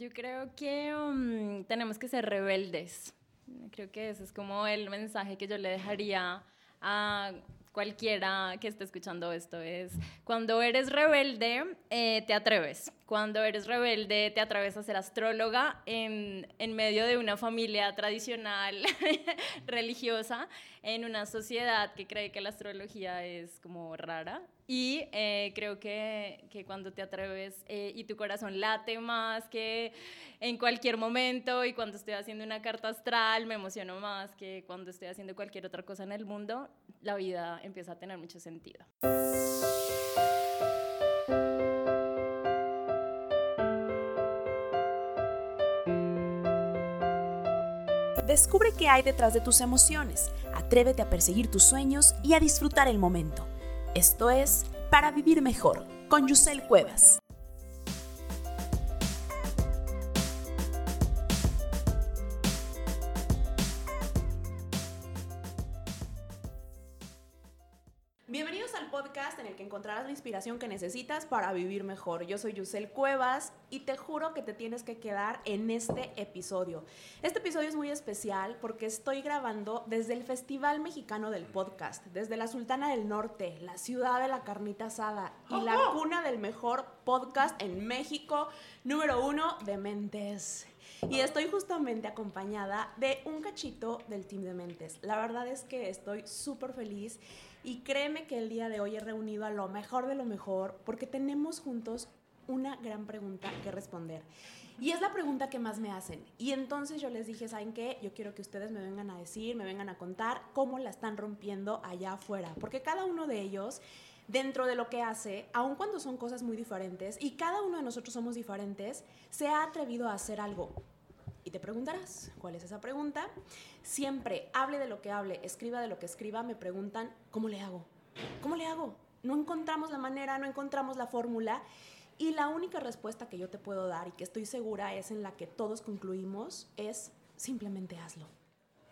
Yo creo que um, tenemos que ser rebeldes. Creo que ese es como el mensaje que yo le dejaría a cualquiera que esté escuchando esto. Es cuando eres rebelde, eh, te atreves cuando eres rebelde, te atreves a ser astróloga en, en medio de una familia tradicional religiosa, en una sociedad que cree que la astrología es como rara. Y eh, creo que, que, cuando te atreves eh, y tu corazón late más que en cualquier momento y cuando estoy haciendo una carta astral me emociono más que cuando estoy haciendo cualquier otra cosa en el mundo, la vida empieza a tener mucho sentido. Descubre qué hay detrás de tus emociones, atrévete a perseguir tus sueños y a disfrutar el momento. Esto es Para Vivir Mejor, con Yusel Cuevas. Encontrarás la inspiración que necesitas para vivir mejor. Yo soy Yusel Cuevas y te juro que te tienes que quedar en este episodio. Este episodio es muy especial porque estoy grabando desde el Festival Mexicano del Podcast, desde la Sultana del Norte, la ciudad de la carnita asada y la cuna del mejor podcast en México, número uno de Mentes. Y estoy justamente acompañada de un cachito del Team de Mentes. La verdad es que estoy súper feliz y créeme que el día de hoy he reunido a lo mejor de lo mejor porque tenemos juntos una gran pregunta que responder. Y es la pregunta que más me hacen. Y entonces yo les dije, ¿saben qué? Yo quiero que ustedes me vengan a decir, me vengan a contar cómo la están rompiendo allá afuera. Porque cada uno de ellos, dentro de lo que hace, aun cuando son cosas muy diferentes, y cada uno de nosotros somos diferentes, se ha atrevido a hacer algo. Y te preguntarás, ¿cuál es esa pregunta? Siempre, hable de lo que hable, escriba de lo que escriba, me preguntan, ¿cómo le hago? ¿Cómo le hago? No encontramos la manera, no encontramos la fórmula. Y la única respuesta que yo te puedo dar y que estoy segura es en la que todos concluimos es simplemente hazlo.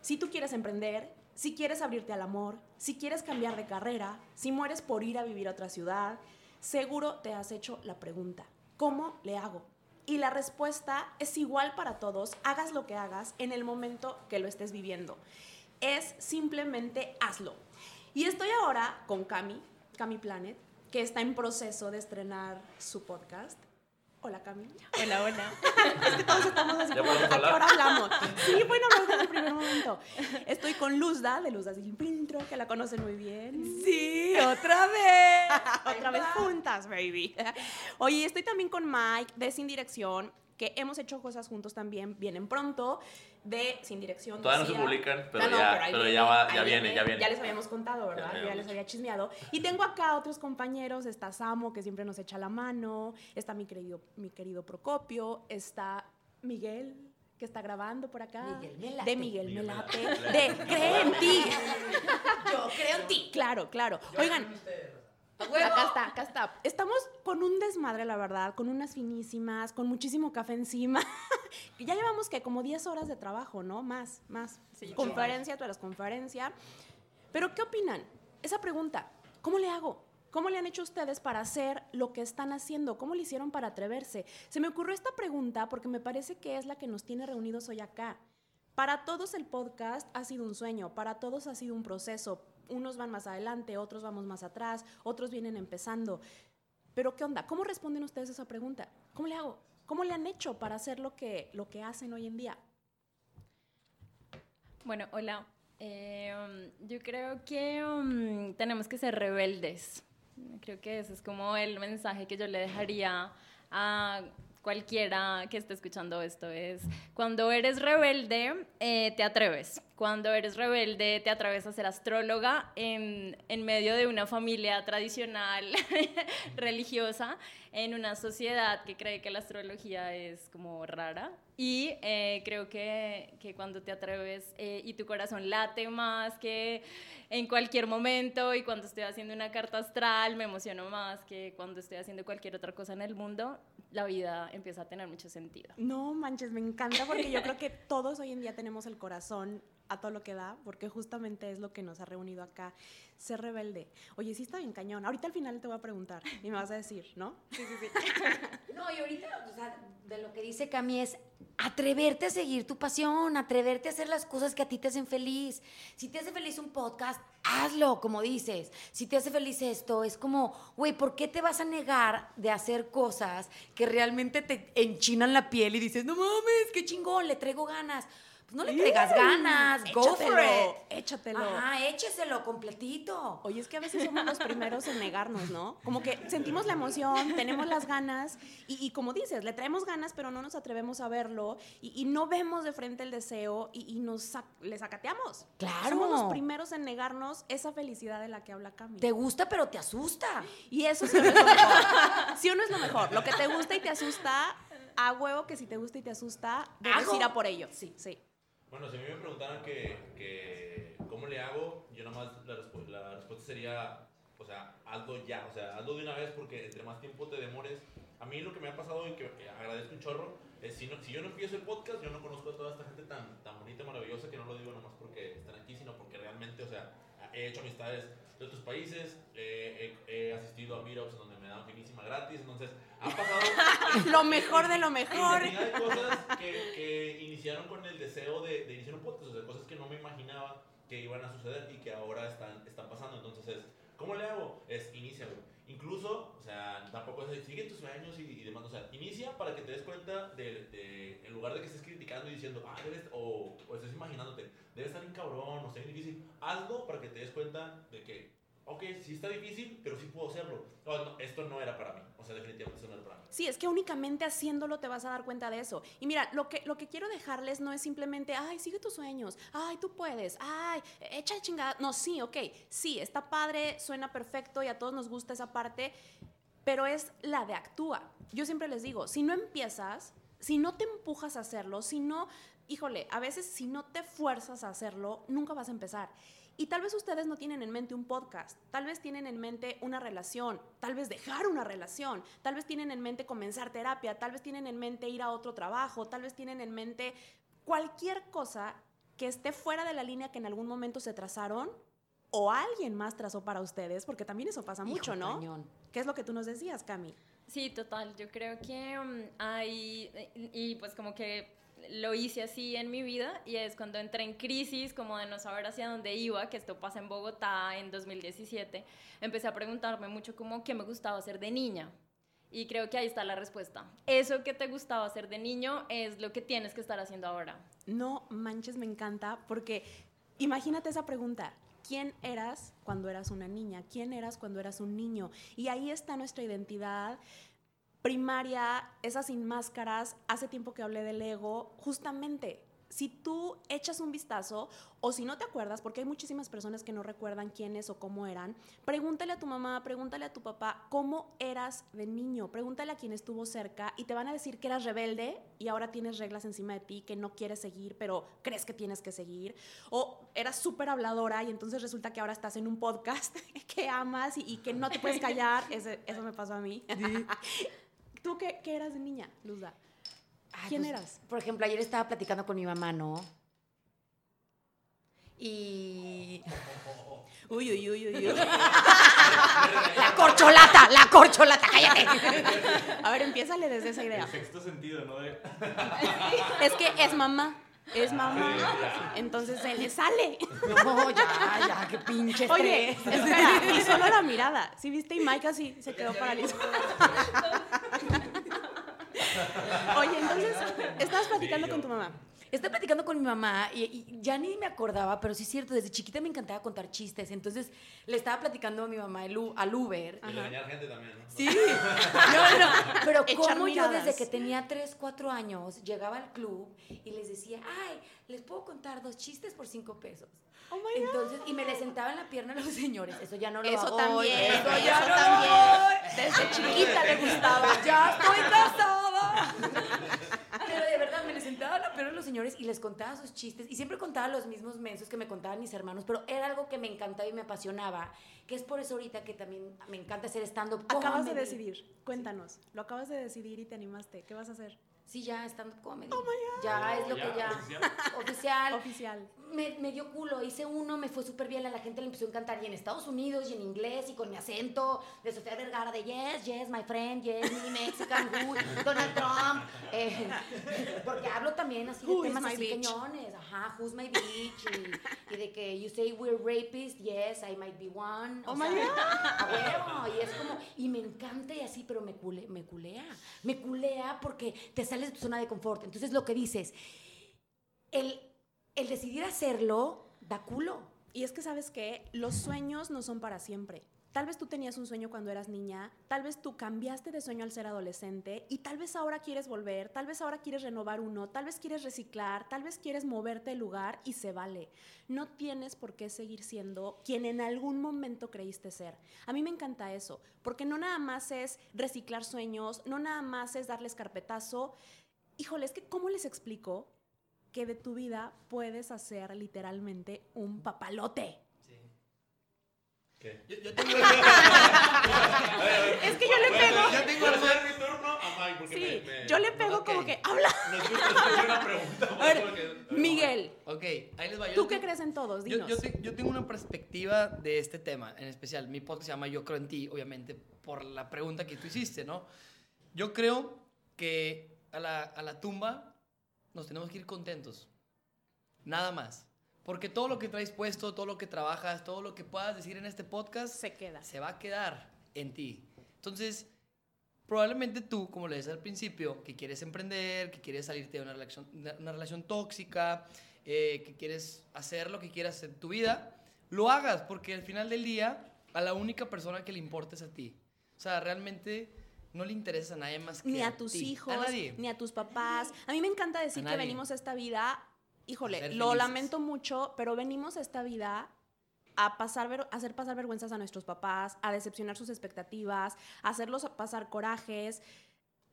Si tú quieres emprender, si quieres abrirte al amor, si quieres cambiar de carrera, si mueres por ir a vivir a otra ciudad, seguro te has hecho la pregunta, ¿cómo le hago? Y la respuesta es igual para todos, hagas lo que hagas en el momento que lo estés viviendo. Es simplemente hazlo. Y estoy ahora con Cami, Cami Planet, que está en proceso de estrenar su podcast. Hola, Cami. Hola, hola. es que todos estamos así como, ¿a qué hora hablamos? Sí, bueno, hablamos en el primer momento. Estoy con Luzda, de Luzda Sin Filtro, que la conocen muy bien. Sí, otra vez. otra vez juntas, baby. Oye, estoy también con Mike, de Sin Dirección, que hemos hecho cosas juntos también, vienen pronto de Sin Dirección. Todavía no se publican, pero, ya, pero, ya, viene, ya viene. Ya les habíamos contado, ¿verdad? Ya, les había chismeado. Y tengo acá otros compañeros, está Samo, que siempre nos echa la mano, está mi querido, mi querido Procopio, está Miguel, que está grabando por acá. Miguel Melate. De Miguel, Melate. De Cree en ti. Yo creo en ti. Claro, claro. Oigan. Acá está, acá está. Estamos con un desmadre, la verdad, con unas finísimas, con muchísimo café encima. ya llevamos que como 10 horas de trabajo, ¿no? Más, más. conferencia tras conferencia. Pero, ¿qué opinan? Esa pregunta, ¿cómo le hago? ¿Cómo le han hecho ustedes para hacer lo que están haciendo? ¿Cómo le hicieron para atreverse? Se me ocurrió esta pregunta porque me parece que es la que nos tiene reunidos hoy acá. Para todos el podcast ha sido un sueño, para todos ha sido un proceso, unos van más adelante, otros vamos más atrás, otros vienen empezando. Pero ¿qué onda? ¿Cómo responden ustedes a esa pregunta? ¿Cómo le hago? ¿Cómo le han hecho para hacer lo que, lo que hacen hoy en día? Bueno, hola. Eh, yo creo que um, tenemos que ser rebeldes. Creo que ese es como el mensaje que yo le dejaría a cualquiera que esté escuchando esto. Es cuando eres rebelde, eh, te atreves cuando eres rebelde te atreves a ser astróloga en, medio de una familia tradicional religiosa, en una sociedad que cree que la astrología es como rara. Y eh, creo que, que, cuando te atreves eh, y tu corazón late más que en cualquier momento y cuando estoy haciendo una carta astral me emociono más que cuando estoy haciendo cualquier otra cosa en el mundo, la vida empieza a tener mucho sentido. No manches, me encanta porque yo creo que todos hoy en día tenemos el corazón a todo lo que da, porque justamente es lo que nos ha reunido acá. Ser rebelde. Oye, sí está bien cañón. Ahorita al final te voy a preguntar y me vas a decir, ¿no? Sí, sí, sí. no, y ahorita, o sea, de lo que dice Cami es atreverte a seguir tu pasión, atreverte a hacer las cosas que a ti te hacen feliz. Si te hace feliz un podcast, hazlo, como dices. Si te hace feliz esto, es como, güey, ¿por qué te vas a negar de hacer cosas que realmente te enchinan la piel y dices, no mames, qué chingón, le traigo ganas? Pues no le traigas ganas, go for it. Échatelo. Ajá, écheselo completito. Oye, es que a veces somos los primeros en negarnos, ¿no? Como que sentimos la emoción, tenemos las ganas y, como dices, le traemos ganas, pero no nos atrevemos a verlo y, no vemos de frente el deseo y, nos le sacateamos. Claro. Somos los primeros en negarnos esa felicidad de la que habla Cami. Te gusta, pero te asusta. Y eso sí no es lo mejor. Sí o no es lo mejor. Lo que te gusta y te asusta, a huevo que si te gusta y te asusta, debes ir a por ello. Sí, sí. Bueno, si a mí me preguntaran que, que cómo le hago, yo nomás la, la respuesta sería, o sea, hazlo ya, o sea, hazlo de una vez porque entre más tiempo te demores, a mí lo que me ha pasado y que agradezco un chorro es si, no, si yo no empiezo el podcast, yo no conozco a toda esta gente tan, tan bonita y maravillosa que no lo digo nomás porque están aquí, sino porque realmente, o sea, he hecho amistades de otros países, he asistido a meetups donde me dan finísima gratis, entonces ha pasado lo mejor de lo mejor. Hay cosas que, que, iniciaron con el deseo de, de, iniciar un podcast, o sea, cosas que no me imaginaba que iban a suceder y que ahora están, están pasando, entonces es, ¿cómo le hago? Es inicia, Incluso, o sea, tampoco es sigue tus sueños y, y, demás. O sea, inicia para que te des cuenta de, de, en lugar de que estés criticando y diciendo, ah, debes, o, o estés imaginándote, debe estar bien cabrón, o sea, difícil. Hazlo para que te des cuenta de que, ok, sí está difícil, pero sí puedo hacerlo. No, esto no era para mí. O sea, definitivamente esto no era para mí. Sí, es que únicamente haciéndolo te vas a dar cuenta de eso. Y mira, lo que, lo que quiero dejarles no es simplemente, ay, sigue tus sueños, ay, tú puedes, ay, echa chingada. No, sí, ok, sí, está padre, suena perfecto y a todos nos gusta esa parte, pero es la de actúa. Yo siempre les digo, si no empiezas, si no te empujas a hacerlo, si no, híjole, a veces si no te fuerzas a hacerlo, nunca vas a empezar. Y tal vez ustedes no tienen en mente un podcast, tal vez tienen en mente una relación, tal vez dejar una relación, tal vez tienen en mente comenzar terapia, tal vez tienen en mente ir a otro trabajo, tal vez tienen en mente cualquier cosa que esté fuera de la línea que en algún momento se trazaron o alguien más trazó para ustedes, porque también eso pasa mucho, ¿no? ¿Qué es lo que tú nos decías, Cami? Sí, total. Yo creo que um, hay, y pues como que lo hice así en mi vida y es cuando entré en crisis, como de no saber hacia dónde iba, que esto pasa en Bogotá en 2017, empecé a preguntarme mucho como qué me gustaba hacer de niña. Y creo que ahí está la respuesta. Eso que te gustaba hacer de niño es lo que tienes que estar haciendo ahora. No manches, me encanta, porque imagínate esa pregunta. ¿Quién eras cuando eras una niña? ¿Quién eras cuando eras un niño? Y ahí está nuestra identidad, primaria, esas sin máscaras, hace tiempo que hablé del ego, justamente si tú echas un vistazo o si no te acuerdas, porque hay muchísimas personas que no recuerdan quiénes o cómo eran, pregúntale a tu mamá, pregúntale a tu papá cómo eras de niño, pregúntale a quien estuvo cerca y te van a decir que eras rebelde y ahora tienes reglas encima de ti que no quieres seguir, pero crees que tienes que seguir, o eras súper habladora y entonces resulta que ahora estás en un podcast que amas y, que no te puedes callar, eso me pasó a mí. ¿Tú qué, eras de niña, Luzda? ¿Quién pues, eras? Por ejemplo, ayer estaba platicando con mi mamá, ¿no? Y. Uy, uy, uy, uy, uy. La corcholata, la corcholata, cállate. A ver, empiézale desde esa idea. El sexto sentido, ¿no? Es que es mamá. Es mamá. Entonces se le sale. No, ya, ya, qué pinche Oye, espera, y solo la mirada. ¿Sí viste? Y Mike así se quedó paralizado. Oye, entonces, estabas platicando con tu mamá. Estaba platicando con mi mamá y, ya ni me acordaba, pero sí es cierto, desde chiquita me encantaba contar chistes. Entonces le estaba platicando a mi mamá el, al Uber. Y le gente también, ¿no? Sí. no, no, pero como yo desde que tenía 3, 4 años llegaba al club y les decía, ay, les puedo contar dos chistes por 5 pesos. Oh my Entonces, y me le sentaba en la pierna a los señores. Eso ya no lo eso hago. También, eso, ya no también. Desde chiquita le gustaba. Ya estoy casada. En la pierna a los señores y les contaba sus chistes. Y siempre contaba los mismos mensos que me contaban mis hermanos. Pero era algo que me encantaba y me apasionaba. Que es por eso ahorita que también me encanta hacer stand-up. Acabas de decidir. Cuéntanos. Lo acabas de decidir y te animaste. ¿Qué vas a hacer? Sí, ya stand-up comedy. Oh my God. Ya es lo que ya. Oficial. Oficial. Oficial me, me dio culo, hice uno, me fue súper bien, a la gente le empezó a encantar, y en Estados Unidos, y en inglés, y con mi acento de Sofía Vergara, de yes, yes, my friend, yes, me Mexican, who, Donald Trump, eh, porque hablo también así de Who temas así bitch? cañones, ajá, who's my bitch, y, y de que you say we're rapists, yes, I might be one, o Oh sea, my God. a huevo, y es como, y me encanta y así, pero me, cule, me culea, me culea porque te sales de tu zona de confort, entonces lo que dices, el, el decidir hacerlo da culo. Y es que sabes que los sueños no son para siempre. Tal vez tú tenías un sueño cuando eras niña, tal vez tú cambiaste de sueño al ser adolescente y tal vez ahora quieres volver, tal vez ahora quieres renovar uno, tal vez quieres reciclar, tal vez quieres moverte el lugar y se vale. No tienes por qué seguir siendo quien en algún momento creíste ser. A mí me encanta eso, porque no nada más es reciclar sueños, no nada más es darles carpetazo. Híjole, es que ¿cómo les explico que de tu vida puedes hacer literalmente un papalote? Sí. ¿Qué? Yo, yo tengo, Es que yo le pego. yo tengo algo- hacer mi turno a Mike porque Sí, me, me- yo le pego Ok. como que habla. No es justo, es que es una pregunta. A ver, porque- Miguel, Ok, ahí les va. Yo ¿tú qué crees en todos? Yo, Dinos. yo, te- yo tengo una perspectiva de este tema, en especial. Mi podcast se llama Yo creo en ti, obviamente, por la pregunta que tú hiciste, ¿no? Yo creo que a la, a la tumba nos tenemos que ir contentos. Nada más. Porque todo lo que traes puesto, todo lo que trabajas, todo lo que puedas decir en este podcast, Se queda. se va a quedar en ti. Entonces, probablemente tú, como le decía al principio, que quieres emprender, que quieres salirte de una relación, una relación tóxica, eh, que quieres hacer lo que quieras en tu vida, lo hagas, porque al final del día, a la única persona que le importa es a ti. O sea, realmente no le interesa a nadie más que Ni a tus hijos, A ni a tus papás. A mí me encanta decir que venimos a esta vida, híjole, lo lamento mucho, pero venimos a esta vida a pasar a hacer pasar vergüenzas a nuestros papás, a decepcionar sus expectativas, a hacerlos pasar corajes.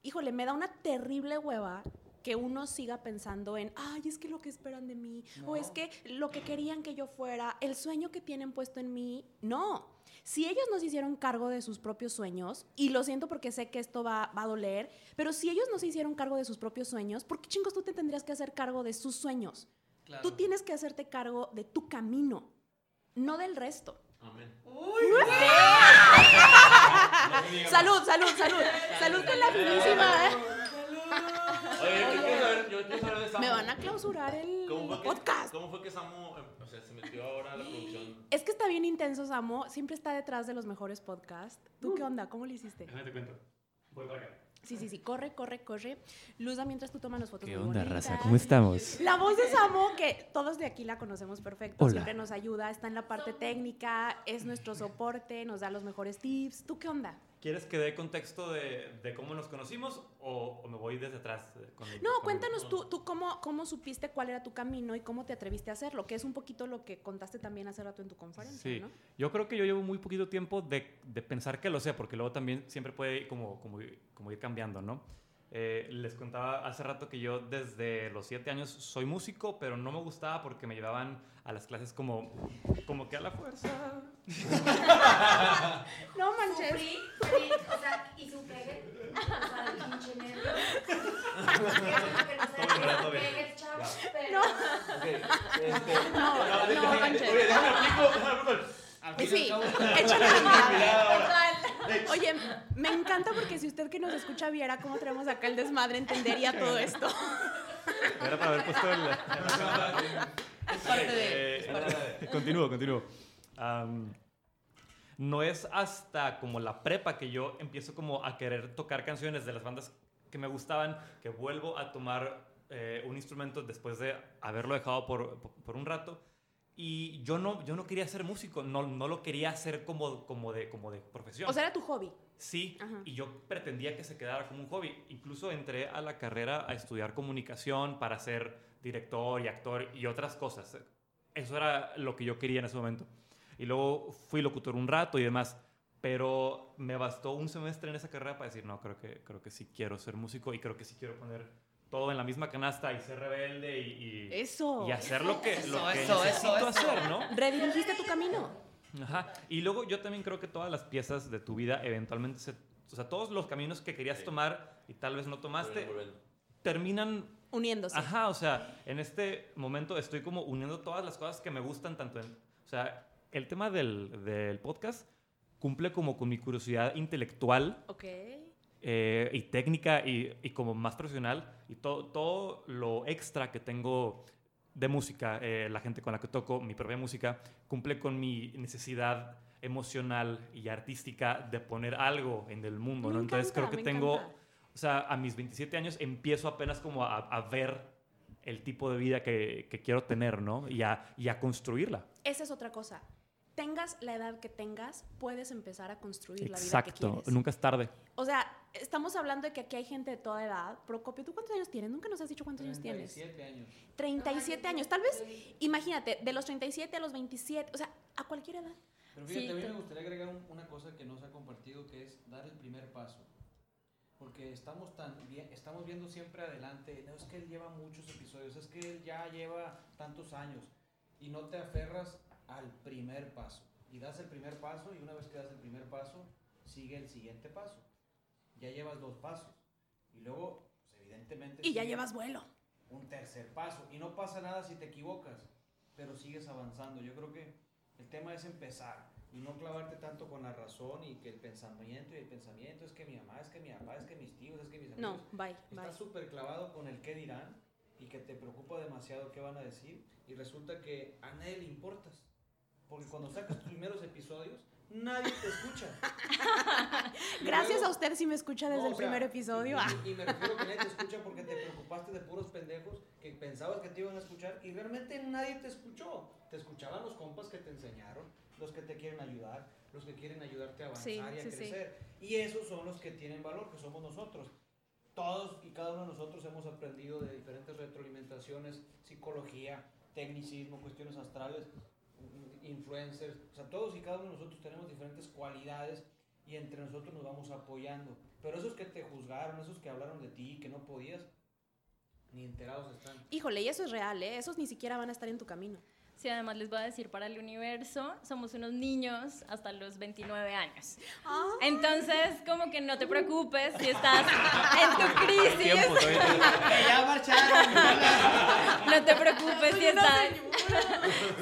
Híjole, me da una terrible hueva que uno siga pensando en, ay, es que lo que esperan de mí, o es que lo que querían que yo fuera, el sueño que tienen puesto en mí. No. Si ellos no se hicieron cargo de sus propios sueños, y lo siento porque sé que esto va, va a doler, pero si ellos no se hicieron cargo de sus propios sueños, ¿por qué chingos tú te tendrías que hacer cargo de sus sueños? Claro. Tú tienes que hacerte cargo de tu camino, no del resto. Amén. Salud, salud, salud. Salud con la finísima, ¿eh? Oye, yo de Samu. Me van a clausurar el ¿Cómo fue que, podcast. ¿Cómo fue que Samu, eh, o sea, se metió ahora a la producción? Es que está bien intenso, Samo. Siempre está detrás de los mejores podcasts. ¿Tú qué onda? ¿Cómo le hiciste? Déjame te cuento. Voy para acá. Sí, sí, sí. Corre, corre, corre. Luza, mientras tú tomas las fotos ¿Qué muy onda, bonitas. raza? ¿Cómo estamos? La voz de Samo, que todos de aquí la conocemos perfecto, Hola. siempre nos ayuda, está en la parte técnica, es nuestro soporte, nos da los mejores tips. ¿Tú qué onda? ¿Quieres que dé contexto de, de cómo nos conocimos o, o me voy desde atrás? eh, con el- No, con- cuéntanos tú, tú cómo, cómo supiste cuál era tu camino y cómo te atreviste a hacerlo, que es un poquito lo que contaste también hace rato en tu conferencia, Sí, ¿no? yo creo que yo llevo muy poquito tiempo de, de pensar que lo sé, porque luego también siempre puede como, como, como ir cambiando, ¿no? Eh, les contaba hace rato que yo desde los siete años soy músico, pero no me gustaba porque me llevaban a las clases como, como que a la fuerza. No manches. Sufrí, sufrí, o sea, y su pegue, o sea, el pinche nervio. No chavo, pero- No. Ok, este, No, no, déjame- Manches. Déjame aplico, Sí, échale la. Oye, me encanta porque si usted que nos escucha viera cómo traemos acá el desmadre, entendería todo esto. Era para haber puesto el... Es parte de. es parte de- Eh, continúo, continúo. No es hasta como la prepa que yo empiezo como a querer tocar canciones de las bandas que me gustaban, que vuelvo a tomar eh, un instrumento después de haberlo dejado por, por un rato. Y yo no, yo no quería ser músico, no, no lo quería hacer como, como, de, como de profesión. O sea, era tu hobby. Sí, Ajá. y yo pretendía que se quedara como un hobby. Incluso entré a la carrera a estudiar comunicación para ser director y actor y otras cosas. Eso era lo que yo quería en ese momento. Y luego fui locutor un rato y demás. Pero me bastó un semestre en esa carrera para decir, no, creo que, creo que sí quiero ser músico y creo que sí quiero poner todo en la misma canasta y ser rebelde y, y, Eso. y hacer lo que, Eso, lo que eso, necesito eso, eso. hacer, ¿no? Redirigiste tu camino. Ajá. Y luego yo también creo que todas las piezas de tu vida eventualmente se... O sea, todos los caminos que querías Sí. tomar y tal vez no tomaste, terminan Uniéndose. Ajá, o sea, en este momento estoy como uniendo todas las cosas que me gustan tanto en... O sea, el tema del, del podcast cumple como con mi curiosidad intelectual Ok. Eh, y técnica y, y como más profesional y todo, todo lo extra que tengo de música, eh, la gente con la que toco, mi propia música, cumple con mi necesidad emocional y artística de poner algo en el mundo, ¿no? Entonces encanta, creo que tengo, encanta. o sea, a mis 27 años empiezo apenas como a, a ver el tipo de vida que, que quiero tener, ¿no? Y a, y a construirla. Esa es otra cosa. Tengas la edad que tengas, puedes empezar a construir la vida que Exacto, quieres. nunca es tarde. O sea, estamos hablando de que aquí hay gente de toda edad. Procopio, ¿tú cuántos años tienes? Nunca nos has dicho cuántos años tienes. 37 años. 37 años. Tal vez, imagínate, de los 37 a los 27, o sea, a cualquier edad. Pero fíjate, Sí, a mí te- me gustaría agregar un- una cosa que no se ha compartido, que es dar el primer paso. Porque estamos, tan bien, estamos viendo siempre adelante, no es que él lleva muchos episodios, es que él ya lleva tantos años y no te aferras al primer paso. Y das el primer paso y una vez que das el primer paso, sigue el siguiente paso. Ya llevas dos pasos. Y luego, pues, evidentemente... Y ya llevas vuelo. un tercer paso. Y no pasa nada si te equivocas, pero sigues avanzando. Yo creo que el tema es empezar y no clavarte tanto con la razón y que el pensamiento y el pensamiento es que mi mamá, es que mi papá, es que mis tíos, es que mis amigos. No, bye. Estás súper clavado con el qué dirán y que te preocupa demasiado qué van a decir y resulta que a nadie le importas. Porque cuando sacas tus primeros episodios, nadie te escucha. Gracias luego- a usted si me escucha desde no, el o sea, primer episodio. Y, y me refiero que nadie te escucha porque te preocupaste de puros pendejos que pensabas que te iban a escuchar y realmente nadie te escuchó. Te escuchaban los compas que te enseñaron, los que te quieren ayudar, los que quieren ayudarte a avanzar Sí, y a sí, sí. crecer. Y esos son los que tienen valor, que somos nosotros. Todos y cada uno de nosotros hemos aprendido de diferentes retroalimentaciones, psicología, tecnicismo, cuestiones astrales, influencers. O sea, todos y cada uno de nosotros tenemos diferentes cualidades y entre nosotros nos vamos apoyando. Pero esos que te juzgaron, esos que hablaron de ti, que no podías, ni enterados están. Híjole, y eso es real, ¿eh? Esos ni siquiera van a estar en tu camino. Sí, además les voy a decir para el universo, somos unos niños hasta los 29 años. Entonces, como que no te preocupes si estás en tu crisis. Tiempo! No te preocupes si estás,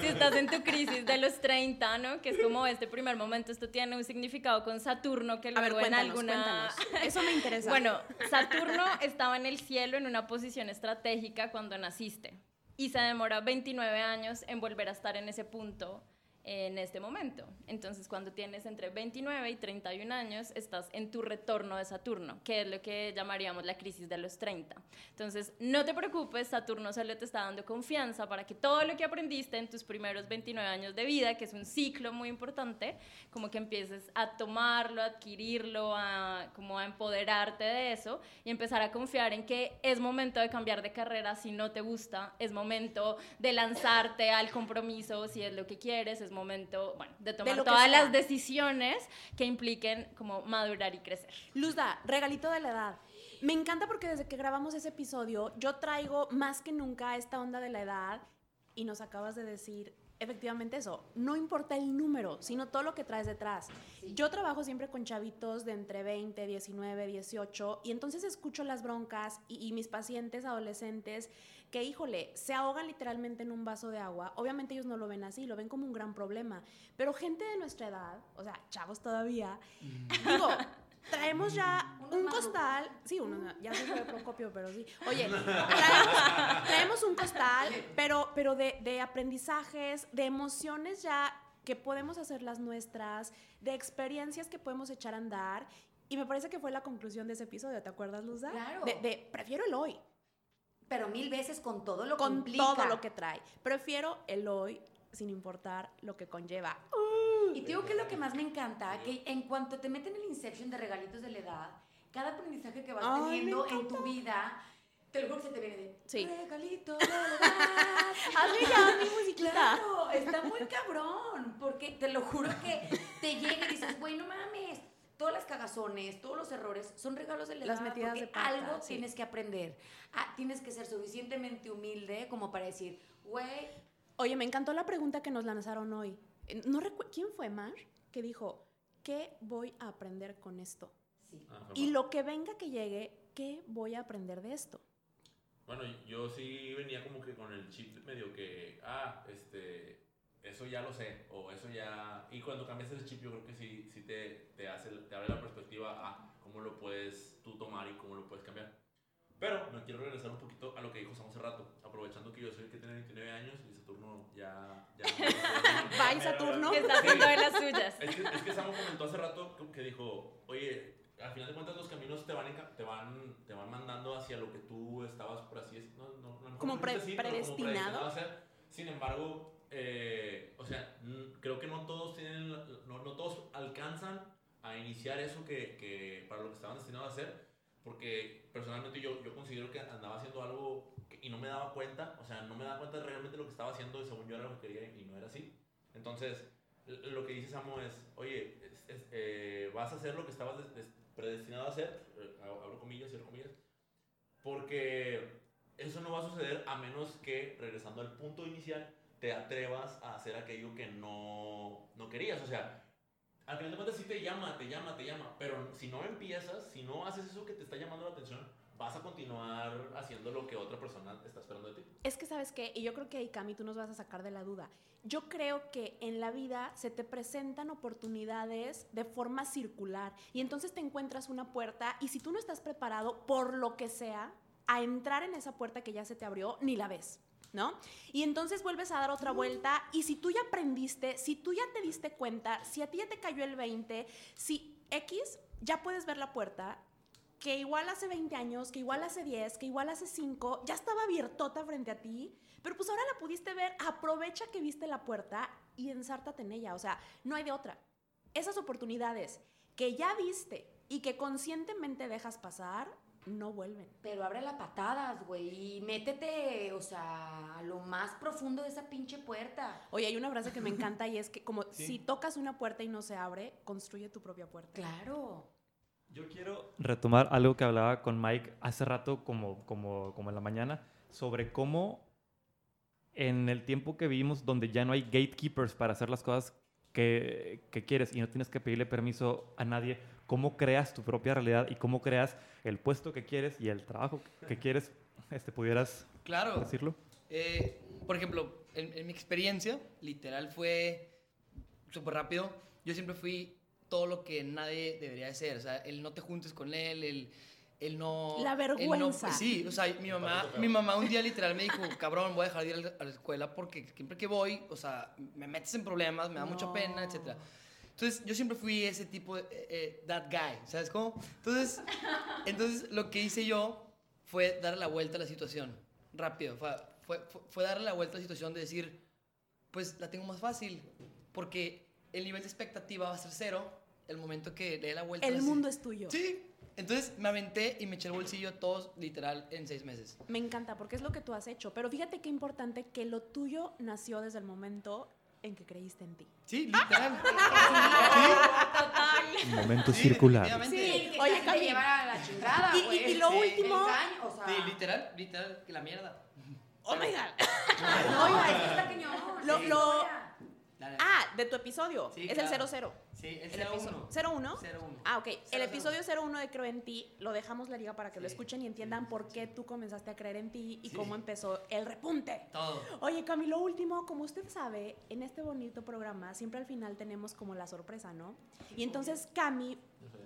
si estás en tu crisis de los 30, ¿no? Que es como este primer momento. Esto tiene un significado con Saturno que A ver, luego en alguna... cuéntanos. Eso me interesa. Bueno, Saturno estaba en el cielo en una posición estratégica cuando naciste y se demora 29 años en volver a estar en ese punto en este momento. Entonces, cuando tienes entre 29 y 31 años, estás en tu retorno de Saturno, que es lo que llamaríamos la crisis de los 30. Entonces, no te preocupes, Saturno solo te está dando confianza para que todo lo que aprendiste en tus primeros 29 años de vida, que es un ciclo muy importante, como que empieces a tomarlo, a adquirirlo, a, como a empoderarte de eso y empezar a confiar en que es momento de cambiar de carrera si no te gusta, es momento de lanzarte al compromiso si es lo que quieres, es momento, bueno, de tomar todas las decisiones que impliquen como madurar y crecer. Luzda, regalito de la edad. Me encanta porque desde que grabamos ese episodio, yo traigo más que nunca esta onda de la edad y nos acabas de decir efectivamente eso. No importa el número, sino todo lo que traes detrás. Yo trabajo siempre con chavitos de entre 20, 19, 18 y entonces escucho las broncas y, y mis pacientes adolescentes que, híjole, se ahogan literalmente en un vaso de agua. Obviamente ellos no lo ven así, lo ven como un gran problema. Pero gente de nuestra edad, o sea, chavos todavía, digo, traemos ya un costal. Sí, uno, ya se fue Procopio, pero sí. Oye, traemos, traemos un costal, pero, pero de, de aprendizajes, de emociones ya que podemos hacer las nuestras, de experiencias que podemos echar a andar. Y me parece que fue la conclusión de ese episodio, ¿te acuerdas, Luzda? Claro. De, de prefiero el hoy, Pero mil veces con todo lo que con todo lo que trae. Prefiero el hoy sin importar lo que conlleva. Y te digo que es lo que más me encanta, que en cuanto te meten el Inception de regalitos de la edad, cada aprendizaje que vas Ay, teniendo en tu vida, te lo juro que se te viene de Sí. regalito de la edad. Hazle ya mi musiquita. Claro, está muy cabrón, porque te lo juro que te llega y dices, güey, no mames. Todas las cagazones, todos los errores son regalos de la Las metidas porque de pata, algo sí. tienes que aprender. Ah, tienes que ser suficientemente humilde como para decir, güey, Oye, me encantó la pregunta que nos lanzaron hoy. Eh, No ¿Quién fue Mar? Que dijo, ¿qué voy a aprender con esto? sí. Ah, Y lo que venga que llegue, ¿qué voy a aprender de esto? Bueno, yo sí venía como que con el chip medio que, ah, este, eso ya lo sé, o eso ya... Y cuando cambias ese chip yo creo que sí, sí te, te, hace, te abre la perspectiva a cómo lo puedes tú tomar y cómo lo puedes cambiar. Pero me quiero regresar un poquito a lo que dijo Sam hace rato, aprovechando que yo soy el que tiene 29 años y Saturno ya... ya Bye, Saturno. Que está haciendo de las suyas. Es que, es que Samu comentó hace rato que- que dijo, oye, al final de cuentas los caminos te van, te van, te van mandando hacia lo que tú estabas, por así decirlo, no, no, Como no dijiste pre- pero predestinado. a hacer. Sin embargo, eh, o sea, mm, creo que no todos tienen, la- no, no todos alcanzan a iniciar eso que, que para lo que estaban destinados a hacer, porque personalmente yo, yo considero que andaba haciendo algo que- y no me daba cuenta, o sea, no me daba cuenta realmente lo que estaba haciendo y según yo era lo que quería y no era así. Entonces, lo que dice Samo es, oye, es- es, eh, vas a hacer lo que estabas des- des- predestinado a hacer, eh, abro comillas, cierro comillas, porque eso no va a suceder a menos que, regresando al punto inicial, te atrevas a hacer aquello que no, no querías. O sea, al final de cuentas sí te llama, te llama, te llama, pero si no empiezas, si no haces eso que te está llamando la atención, vas a continuar haciendo lo que otra persona está esperando de ti. Es que, ¿sabes qué? Y yo creo que ahí, Cami, tú nos vas a sacar de la duda. Yo creo que en la vida se te presentan oportunidades de forma circular y entonces te encuentras una puerta y si tú no estás preparado, por lo que sea, a entrar en esa puerta que ya se te abrió, ni la ves. ¿No? Y entonces vuelves a dar otra vuelta y si tú ya aprendiste, si tú ya te diste cuenta, si a ti ya te cayó el 20, si X, ya puedes ver la puerta que igual hace 20 años, que igual hace 10, que igual hace 5, ya estaba abiertota frente a ti, pero pues ahora la pudiste ver, aprovecha que viste la puerta y ensártate en ella, o sea, no hay de otra. Esas oportunidades que ya viste y que conscientemente dejas pasar, no vuelven. Pero abre las patadas, güey, y métete, o sea, a lo más profundo de esa pinche puerta. Oye, hay una frase que me encanta y es que como Sí. si tocas una puerta y no se abre, construye tu propia puerta. Claro. Yo quiero retomar algo que hablaba con Mike hace rato, como, como, como en la mañana, sobre cómo en el tiempo que vivimos, donde ya no hay gatekeepers para hacer las cosas que, que quieres y no tienes que pedirle permiso a nadie, cómo creas tu propia realidad y cómo creas el puesto que quieres y el trabajo que quieres, este, ¿pudieras Claro. decirlo? Eh, por ejemplo, en, en mi experiencia, literal fue súper rápido. Yo siempre fui todo lo que nadie debería de ser. O sea, el no te juntes con él, el, el no... La el no- vergüenza. sí, o sea, mi mamá, mi mamá un día literal me dijo, cabrón, voy a dejar de ir a la- escuela porque siempre que voy, o sea, me metes en problemas, me da mucha No. pena, etcétera. Entonces, yo siempre fui ese tipo de, eh, eh, that guy, ¿sabes cómo? Entonces, entonces, lo que hice yo fue darle la vuelta a la situación, rápido, fue, fue, fue- darle la vuelta a la situación de decir, pues la tengo más fácil, porque el nivel de expectativa va a ser cero el momento que le dé la vuelta. a El mundo es tuyo. Sí, entonces me aventé y me eché el bolsillo todos, literal, en seis meses. Me encanta porque es lo que tú has hecho, pero fíjate qué importante que lo tuyo nació desde el momento en que creíste en ti. Sí, literal. Total. Momento Sí, circular. Sí. que Oye, te Cami. lleva a la chingada, Y- y- y lo Sí. último- Engaño, o sea, Sí, literal, literal, que la mierda. ¡Oh, my God! No, es que está cañón. Lo- sí, lo- historia. Dale. Ah, de tu episodio. Sí, es claro. el 00. Sí, el El episodio. 01. 01. 01. Ah, ok. El 00. episodio 01 de Creo en ti lo dejamos la liga para que lo Sí. escuchen y entiendan por qué tú comenzaste a creer en ti y cómo empezó el repunte. Todo. Oye, Camilo, último, como usted sabe, en este bonito programa siempre al final tenemos como la sorpresa, ¿no? Y entonces Cami,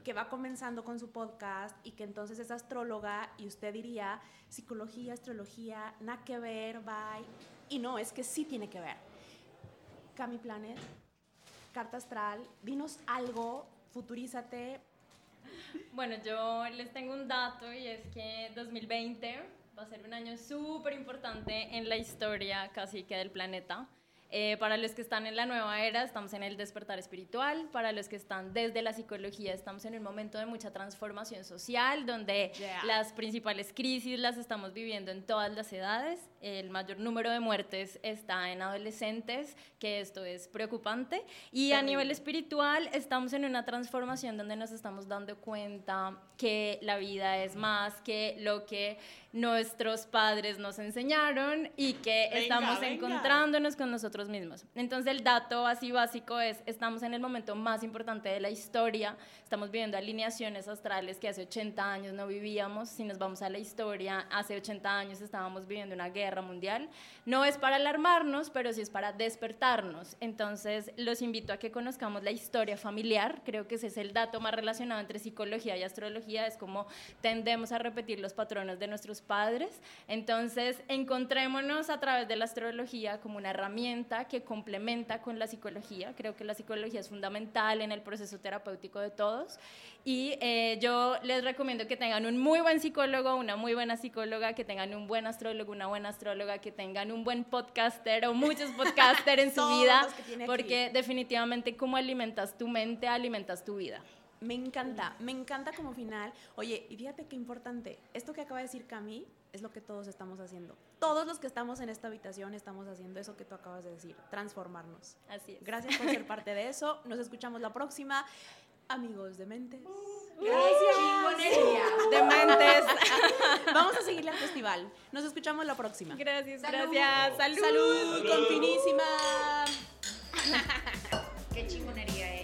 que va comenzando con su podcast y que entonces es astróloga y usted diría psicología, astrología, nada que ver, bye. Y no, es que sí tiene que ver. Cami Planet, carta astral, dinos algo, futurízate. Bueno, yo les tengo un dato y es que 2020 va a ser un año súper importante en la historia casi que del planeta. Eh, para los que están en la nueva era, estamos en el despertar espiritual. Para los que están desde la psicología, estamos en un momento de mucha transformación social, donde Yeah. las principales crisis las estamos viviendo en todas las edades. El mayor número de muertes está en adolescentes, que esto es preocupante. Y a nivel espiritual, estamos en una transformación donde nos estamos dando cuenta que la vida es más que lo que nuestros padres nos enseñaron y que Venga, estamos venga. encontrándonos con nosotros nosotros mismos. Entonces el dato así básico es, estamos en el momento más importante de la historia, estamos viviendo alineaciones astrales que hace 80 años no vivíamos, si nos vamos a la historia, hace 80 años estábamos viviendo una guerra mundial. No es para alarmarnos, pero sí es para despertarnos. Entonces los invito a que conozcamos la historia familiar, creo que ese es el dato más relacionado entre psicología y astrología, es como tendemos a repetir los patrones de nuestros padres. Entonces encontrémonos a través de la astrología como una herramienta que complementa con la psicología. Creo que la psicología es fundamental en el proceso terapéutico de todos. Y eh, yo les recomiendo que tengan un muy buen psicólogo, una muy buena psicóloga, que tengan un buen astrólogo, una buena astróloga, que tengan un buen podcaster o muchos podcasters en su vida, porque definitivamente como alimentas tu mente, alimentas tu vida. Me encanta, me encanta como final. Oye, y fíjate qué importante, esto que acaba de decir Cami es lo que todos estamos haciendo. Todos los que estamos en esta habitación estamos haciendo eso que tú acabas de decir, transformarnos. Así es. Gracias por ser parte de eso. Nos escuchamos la próxima. Amigos de mentes. Chingonería. Dementes. Vamos a seguirle al festival. Nos escuchamos la próxima. Gracias, Salud. gracias. Salud. Salud, con finísima. Qué chingonería, eh.